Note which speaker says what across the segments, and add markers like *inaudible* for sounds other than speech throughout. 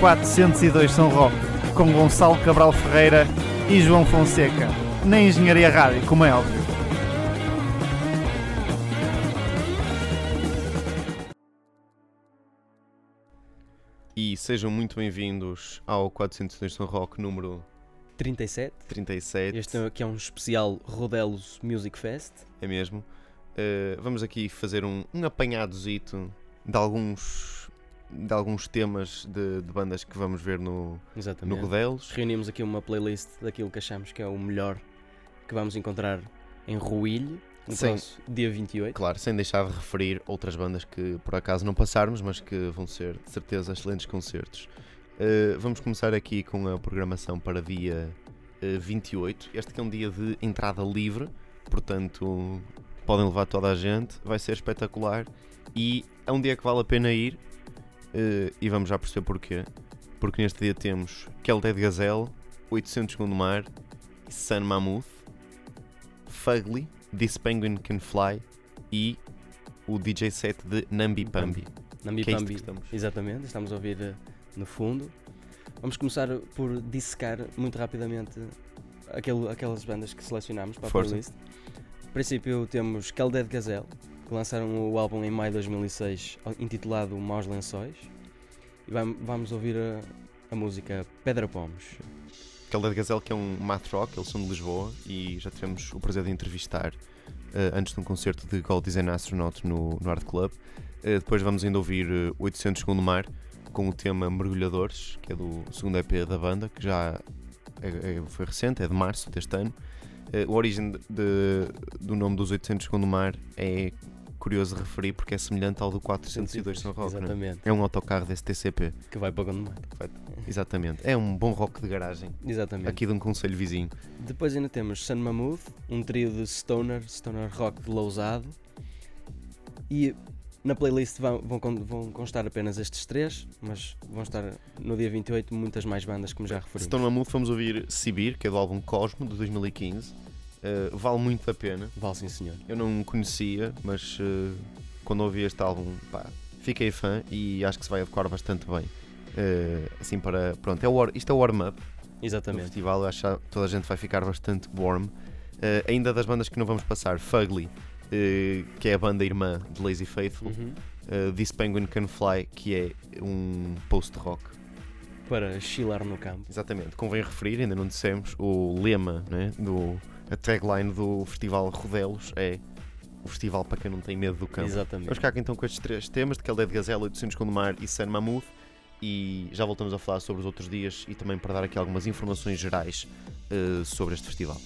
Speaker 1: 402 São Roque, com Gonçalo Cabral Ferreira e João Fonseca, na Engenharia Rádio, como é óbvio.
Speaker 2: E sejam muito bem-vindos ao 402 São Roque número
Speaker 3: 37.
Speaker 2: 37.
Speaker 3: Este aqui é um especial Rodelos Music Fest.
Speaker 2: É mesmo. Uh, vamos aqui fazer um, um apanhadozito de alguns de alguns temas de, de bandas que vamos ver no, no Rodelos.
Speaker 3: Reunimos aqui uma playlist daquilo que achamos que é o melhor que vamos encontrar em Ruilho, no sem, dia 28.
Speaker 2: Claro, sem deixar de referir outras bandas que por acaso não passarmos, mas que vão ser de certeza excelentes concertos. Uh, vamos começar aqui com a programação para dia uh, eh, 28. Este que é um dia de entrada livre, portanto podem levar toda a gente, vai ser espetacular e é um dia que vale a pena ir uh, e vamos já perceber porquê. Porque neste dia temos Kelted Gazelle, 800 Segundo Mar, Sun Mammoth, Fugly, This Penguin Can Fly e o DJ set de Nambi Pambi.
Speaker 3: Nambi é Pambi, estamos. exatamente, estamos a ouvir uh, no fundo. Vamos começar por dissecar muito rapidamente aquele, aquelas bandas que selecionámos para Força. a playlist. No princípio temos Keldead Gazelle, que lançaram o álbum em maio de 2006, intitulado Maus Lençóis. E vamos ouvir a, a música Pedra Pomos.
Speaker 2: Caldeira Gazelle, que é um math rock, eles são de Lisboa e já tivemos o prazer de entrevistar uh, antes de um concerto de Gold Design Astronaut no, no Art Club. Uh, depois vamos ainda ouvir uh, 800 Segundo Mar com o tema Mergulhadores, que é do segundo EP da banda, que já é, é, foi recente, é de março deste ano. Uh, a origem de, de, do nome dos 800 Segundo Mar é curioso referir porque é semelhante ao do 402 São Roque. Exatamente. É? um autocarro desse TCP.
Speaker 3: Que vai para Gondomar.
Speaker 2: Exatamente. É um bom rock de garagem.
Speaker 3: Exatamente.
Speaker 2: Aqui de um conselho vizinho.
Speaker 3: Depois ainda temos Sun Mammoth, um trio de stoner, stoner rock de lousado. E na playlist vão, vão, vão, constar apenas estes três, mas vão estar no dia 28 muitas mais bandas, como já referimos.
Speaker 2: Stone Mammoth vamos ouvir Sibir, que é do álbum Cosmo, de 2015 Uh, vale muito a pena.
Speaker 3: Vale sim, senhor.
Speaker 2: Eu não conhecia, mas uh, quando ouvi este álbum, pá, fiquei fã e acho que se vai adequar bastante bem. Uh, assim para. Pronto, é isto é o warm-up.
Speaker 3: Exatamente.
Speaker 2: Do festival, acho que toda a gente vai ficar bastante warm. ainda das bandas que não vamos passar, Fugly, que é a banda irmã de Lazy Faithful. Uhum. This Penguin Can Fly, que é um post-rock
Speaker 3: para chilar no campo.
Speaker 2: Exatamente, convém referir, ainda não dissemos, o lema né, do, a tagline do Festival Rodelos é o festival para quem não tem medo do campo.
Speaker 3: Exatamente.
Speaker 2: Vamos ficar então com estes três temas, de Caldeia de Gazela, 800 com Mar e San Mammoth. E já voltamos a falar sobre os outros dias e também para dar aqui algumas informações gerais uh, sobre este festival.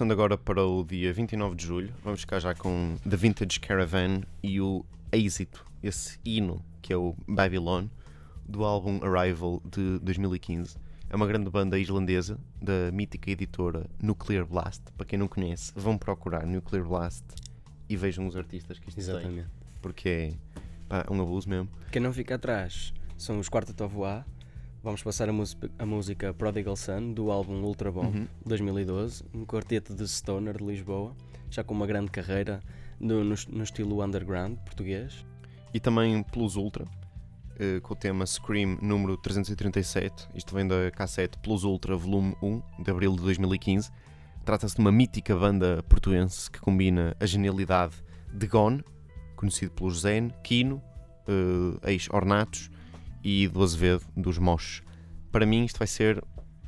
Speaker 2: Passando agora para o dia 29 de julho, vamos ficar já com The Vintage Caravan e o êxito, esse hino que é o Babylon, do álbum Arrival de 2015. É uma grande banda islandesa da mítica editora Nuclear Blast. Para quem não conhece, vão procurar Nuclear Blast e vejam os artistas que isto Exatamente. tem. Porque é pá, um abuso mesmo.
Speaker 3: Quem não fica atrás são os Quartet of Voix. Vamos passar a, a, música Prodigal Son do álbum Ultra Bomb uhum. 2012, um quarteto de stoner de Lisboa, já com uma grande carreira no, no, no estilo underground português.
Speaker 2: E também Plus Ultra, uh, com o tema Scream número 337. Isto vem da cassete Plus Ultra volume 1 de abril de 2015. Trata-se de uma mítica banda portuense que combina a genialidade de Gone, conhecido pelos Zen, Kino, uh, ex-Ornatos e do Azevedo, dos Moches. Para mim, isto vai ser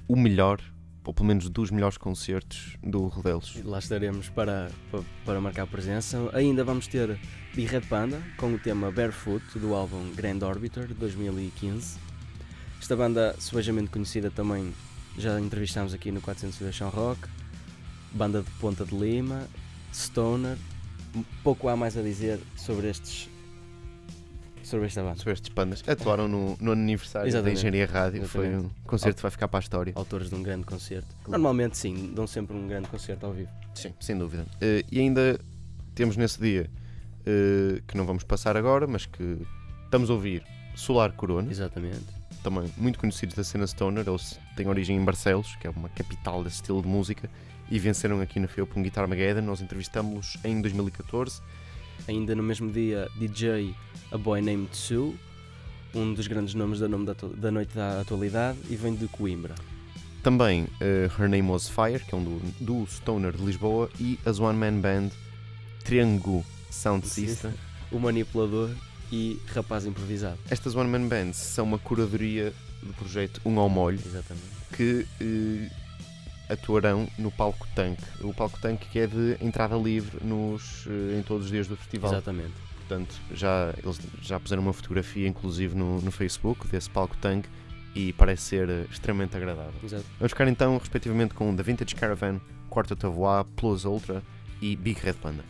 Speaker 2: o melhor, ou pelo menos dos melhores concertos do Rodelos.
Speaker 3: Lá estaremos para, para, para marcar presença. Ainda vamos ter Big Red Panda com o tema Barefoot do álbum Grand Orbiter de 2015. Esta banda, subejamente conhecida também, já entrevistámos aqui no 402 Chão Rock. Banda de Ponta de Lima, Stoner. Pouco há mais a dizer sobre estes sobre esta banda.
Speaker 2: Sobre estes pandas. Atuaram no, no aniversário Exatamente. da Engenharia Rádio. Exatamente. Foi um concerto que vai ficar para a história.
Speaker 3: Autores de um grande concerto. Normalmente, sim, dão sempre um grande concerto ao vivo.
Speaker 2: Sim, sem dúvida. Uh, e ainda temos nesse dia, uh, que não vamos passar agora, mas que estamos a ouvir Solar Corona.
Speaker 3: Exatamente.
Speaker 2: Também muito conhecidos da cena Stoner. Eles têm origem em Barcelos, que é uma capital desse estilo de música. E venceram aqui na FEUP um Guitar Mageddon. Nós entrevistámos-los em 2014
Speaker 3: ainda no mesmo dia, DJ A Boy Named Sue, um dos grandes nomes da, nome da, da noite da atualidade, e vem de Coimbra.
Speaker 2: Também uh, Her Name Was Fire, que é um do, do Stoner de Lisboa, e as One Man Band Triangle Sound System.
Speaker 3: O Manipulador e Rapaz Improvisado.
Speaker 2: Estas One Man Bands são uma curadoria do projeto Um ao Molho,
Speaker 3: Exatamente.
Speaker 2: que uh, atuarão no palco tanque. O palco tanque que é de entrada livre nos, eh, em todos os dias do festival.
Speaker 3: Exatamente.
Speaker 2: Portanto, já, eles já puseram uma fotografia, inclusive, no, no Facebook desse palco tanque e parece ser eh, extremamente agradável.
Speaker 3: Exato.
Speaker 2: Vamos ficar então, respectivamente, com The Vintage Caravan, Quartet of Voix, Plus Ultra e Big Red Panda.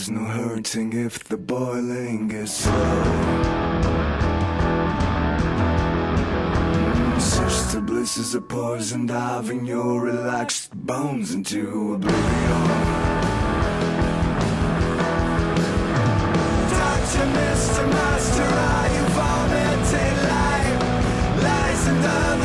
Speaker 4: There's no hurting if the boiling is slow. Sister bliss is a poison diving your relaxed bones into oblivion. Doctor, Mr. Master, are you vomiting light? Lies under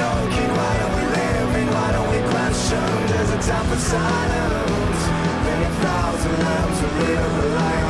Speaker 4: choking, why are we living? Why don't we question? There's a time for silence. A thousand lambs will live a lion.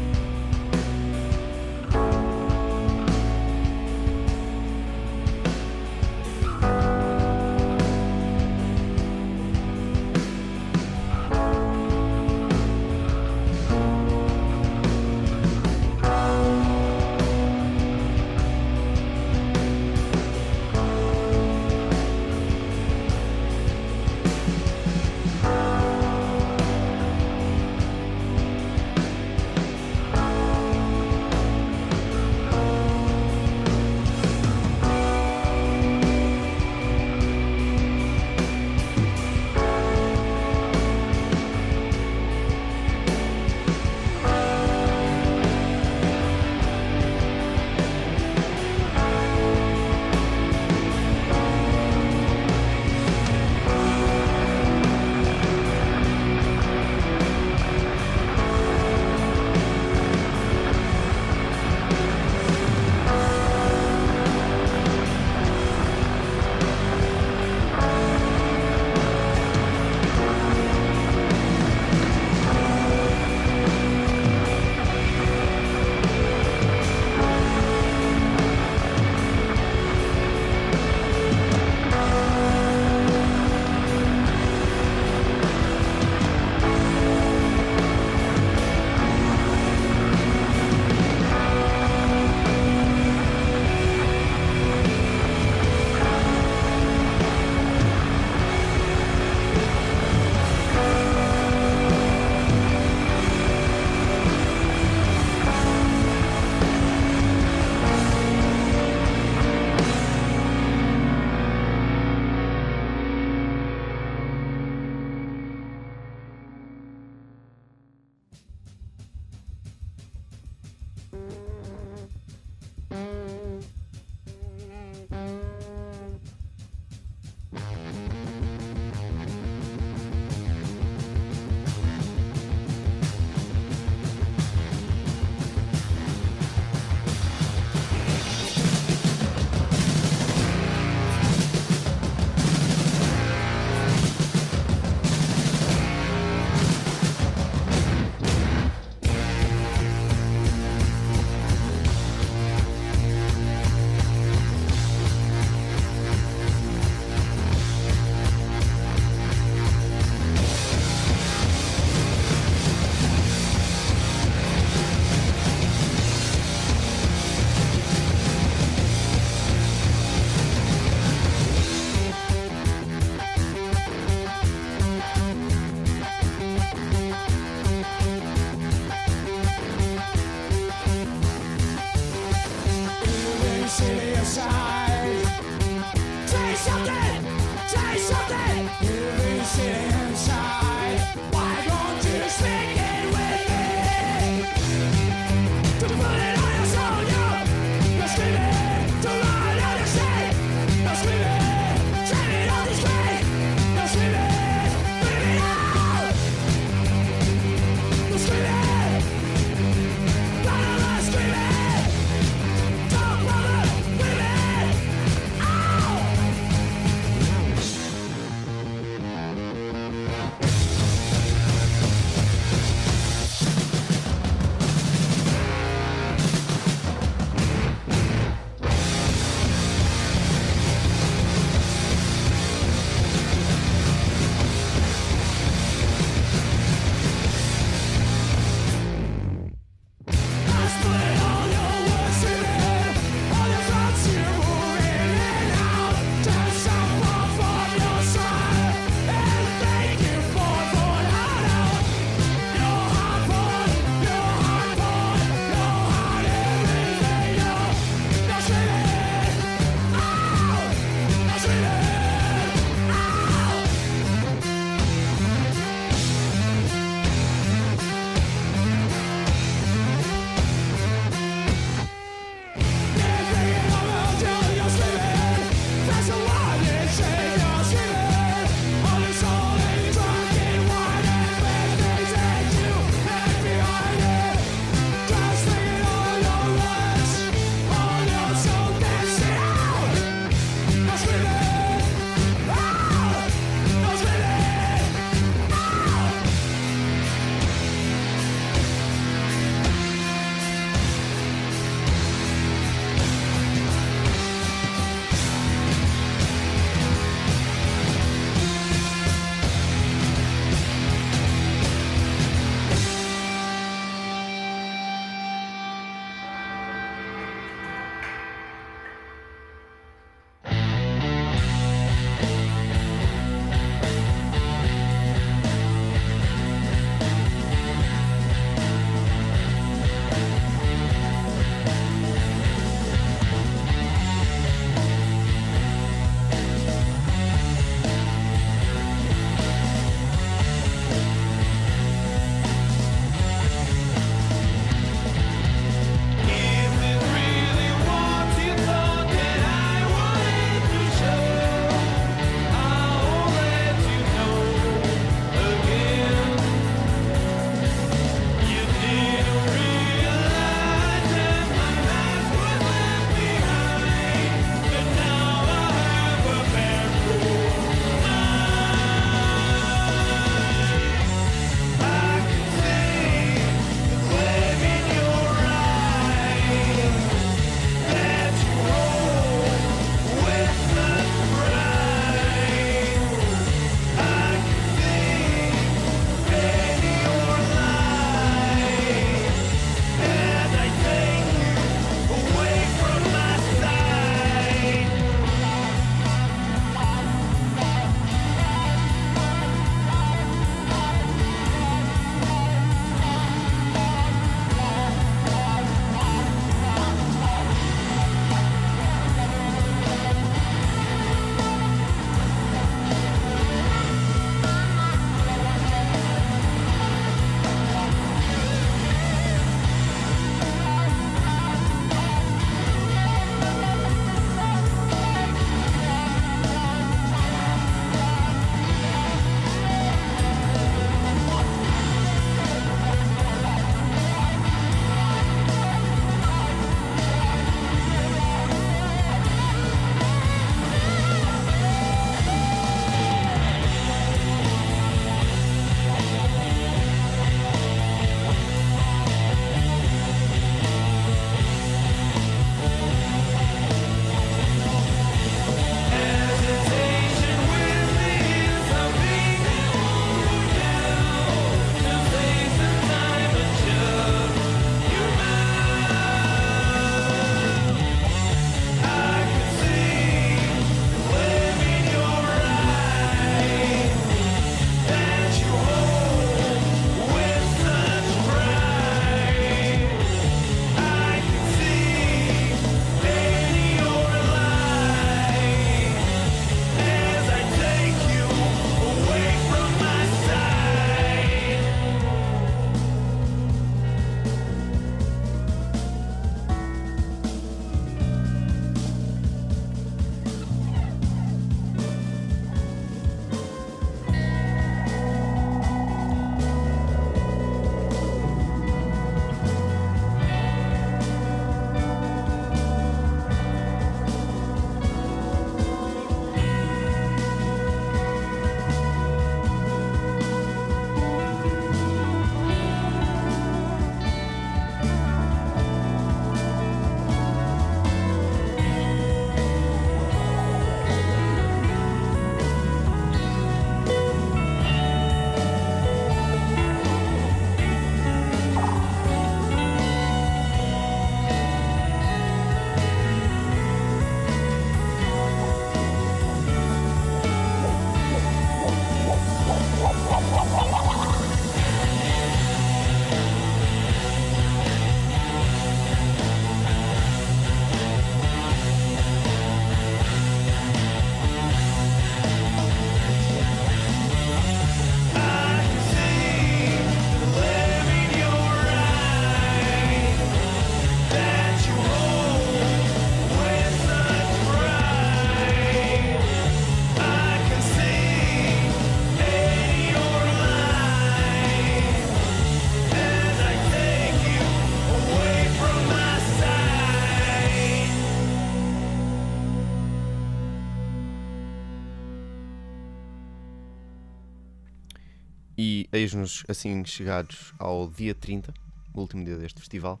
Speaker 2: Eis-nos assim chegados ao dia 30, o último dia deste festival.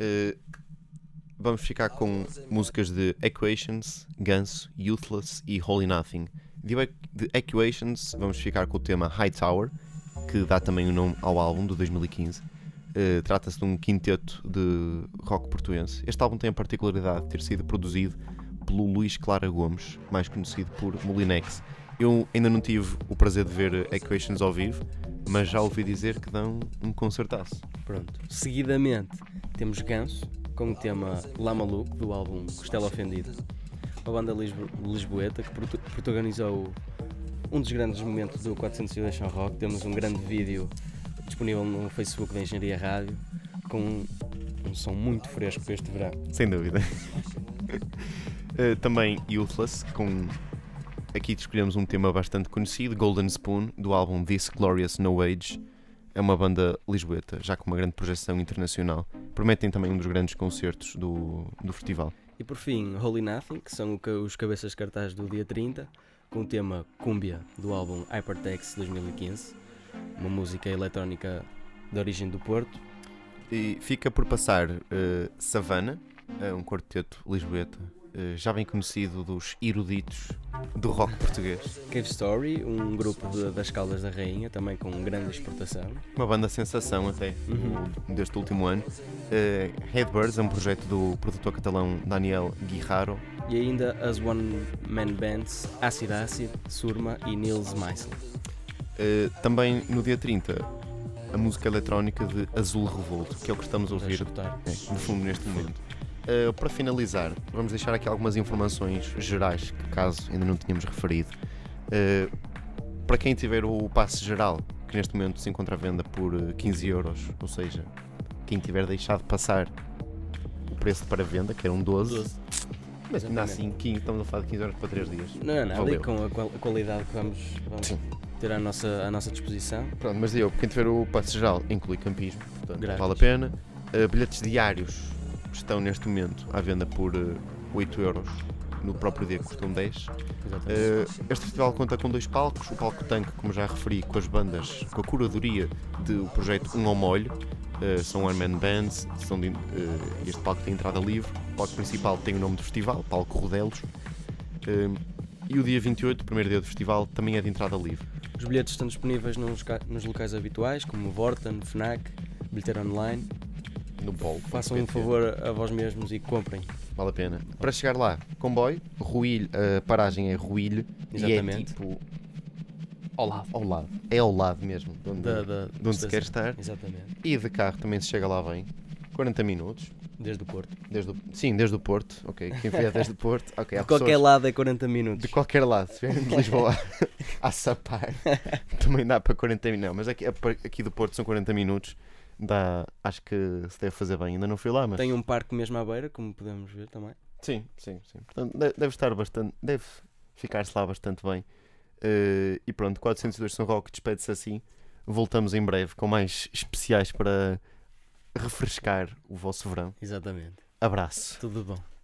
Speaker 2: Uh, vamos ficar com músicas de Equations, Ganso, Youthless e Holy Nothing. De, Equations vamos ficar com o tema High Tower, que dá também o nome ao álbum de 2015. Uh, Trata-se de um quinteto de rock portuense. Este álbum tem a particularidade de ter sido produzido pelo Luís Clara Gomes, mais conhecido por Molinex. Eu ainda não tive o prazer de ver Equations ao vivo, mas já ouvi dizer que dão um concertaço.
Speaker 3: Pronto. Seguidamente temos Ganso, com o tema La Maluco, do álbum Costela Ofendida. Uma banda lisbo lisboeta que protagonizou um dos grandes momentos do 408 Rock. Temos um grande vídeo disponível no Facebook da Engenharia Rádio, com um som muito fresco para este verão.
Speaker 2: Sem dúvida. uh, *laughs* também Youthless, com Aqui escolhemos um tema bastante conhecido, Golden Spoon, do álbum This Glorious No Age. É uma banda lisboeta, já com uma grande projeção internacional. Prometem também um dos grandes concertos do, do festival.
Speaker 3: E por fim, Holy Nothing, que são os cabeças de cartaz do dia 30, com o tema Cumbia, do álbum Hypertext 2015, uma música eletrónica de origem do Porto.
Speaker 2: E fica por passar uh, Savana, é um quarteto lisboeta eh, já bem conhecido dos eruditos do rock português.
Speaker 3: Cave Story, um grupo de, das Caldas da Rainha, também com grande exportação.
Speaker 2: Uma banda sensação até uhum. deste último ano. Uh, Headbirds é um projeto do produtor catalão Daniel Guijarro.
Speaker 3: E ainda as One Man Bands Acid Acid, Surma e Nils Meisel.
Speaker 2: Uh, também no dia 30, a música eletrónica de Azul Revolto, que é o que estamos a ouvir é, no fundo neste momento. Uh, para finalizar, vamos deixar aqui algumas informações gerais que, caso ainda não tínhamos referido. Uh, para quem tiver o passe geral, que neste momento se encontra à venda por 15 eh, euros, ou seja, quem tiver deixado passar o preço para venda, que era um 12, 12. mas ainda assim 15, estamos a falar de 15 euros para 3 dias.
Speaker 3: Não, não, ali com a qualidade que vamos, vamos ter à nossa, à nossa disposição.
Speaker 2: Pronto, mas eu, quem tiver o passe geral, inclui campismo, portanto vale a pena. Uh, bilhetes diários estão neste momento à venda por 8 eh, euros. No próprio dia custam 10. Uh, eh, este festival conta com dois palcos: o palco tanque, como já referi, com as bandas, com a curadoria do projeto Um ao Molho, uh, são One Man Bands. São de, uh, este palco tem entrada livre. O palco principal tem o nome do festival, Palco Rodelos. e o dia 28, o primeiro dia do festival, também é de entrada livre.
Speaker 3: Os bilhetes estão disponíveis nos, nos locais habituais, como Vorten, Fnac, bilheteira online
Speaker 2: no bolo.
Speaker 3: Façam um favor a vós mesmos e comprem.
Speaker 2: Vale a pena. Para chegar lá, comboio, Ruilho, a paragem é Ruilho
Speaker 3: Exatamente.
Speaker 2: e é tipo
Speaker 3: ao lado.
Speaker 2: Ao lado. É ao lado mesmo, de onde, da, da, de onde se quer estar.
Speaker 3: Exatamente.
Speaker 2: E de carro também se chega lá bem. 40 minutos.
Speaker 3: Desde o Porto.
Speaker 2: Desde o, sim, desde o Porto. Ok, quem vier desde o Porto. Okay,
Speaker 3: de qualquer pessoas, lado é 40 minutos.
Speaker 2: De qualquer lado. Se vierem de Lisboa *laughs* a sapar, *laughs* também dá para 40 minutos. Não, mas aqui, aqui do Porto são 40 minutos dá, acho que se deve fazer bem. Ainda não fui lá, mas.
Speaker 3: Tem um parque mesmo à beira, como podemos ver também.
Speaker 2: Sim, sim, sim. Portanto, deve estar bastante. Deve ficar-se lá bastante bem. Uh, e pronto, 402 São Roque despede-se assim. Voltamos em breve com mais especiais para refrescar o vosso verão.
Speaker 3: Exatamente.
Speaker 2: Abraço.
Speaker 3: Tudo bom.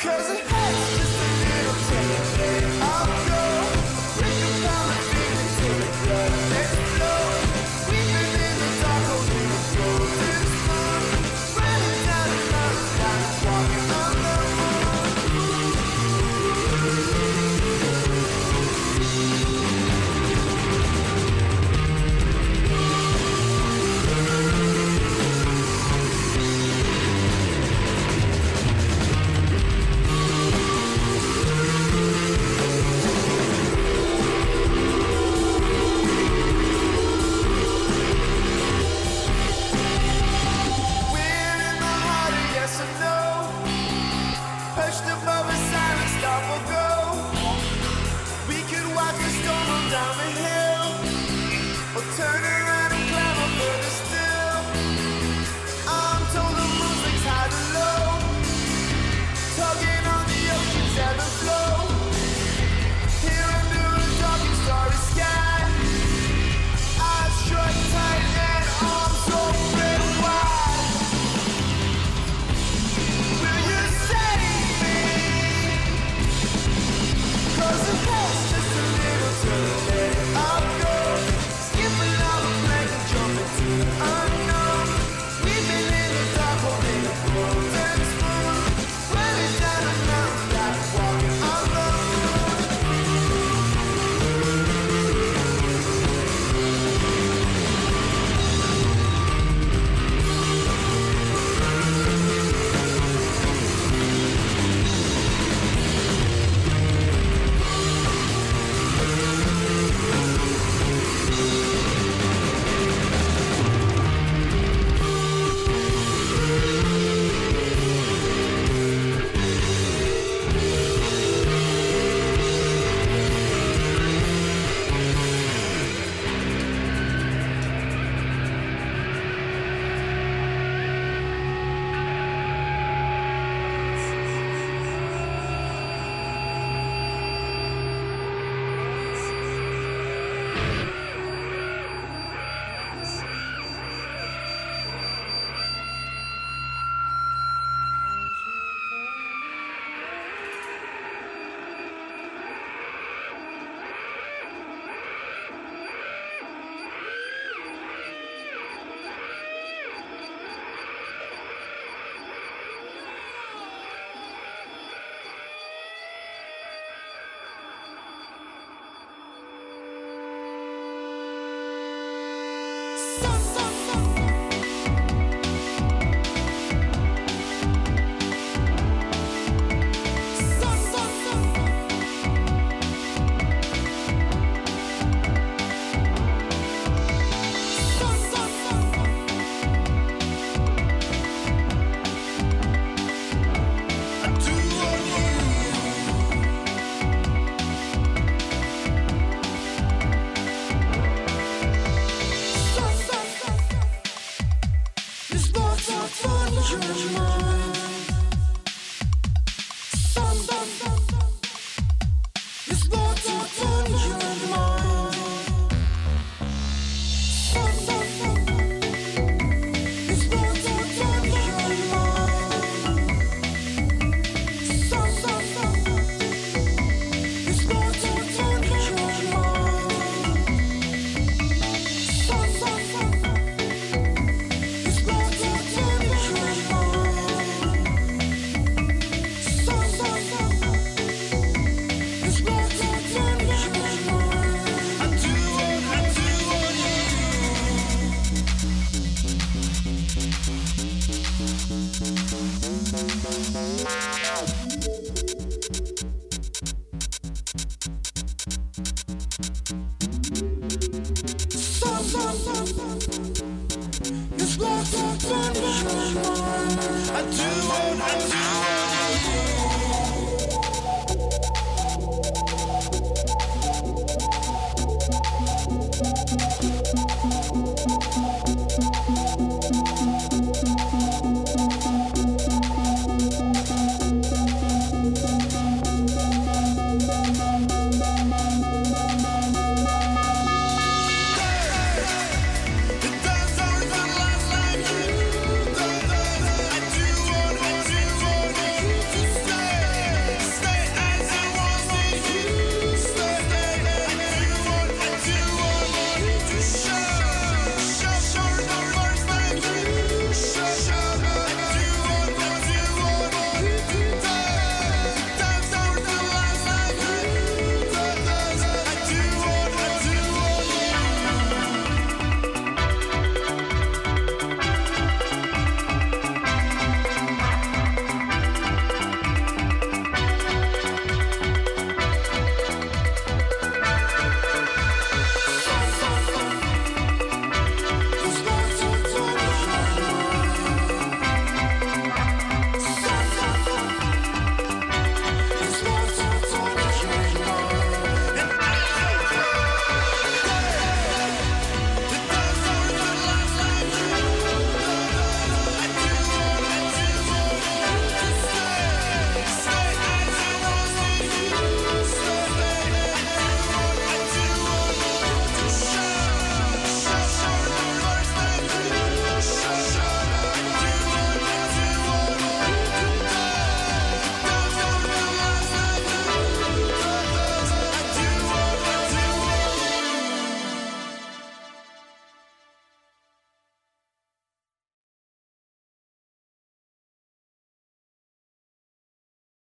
Speaker 5: Cause it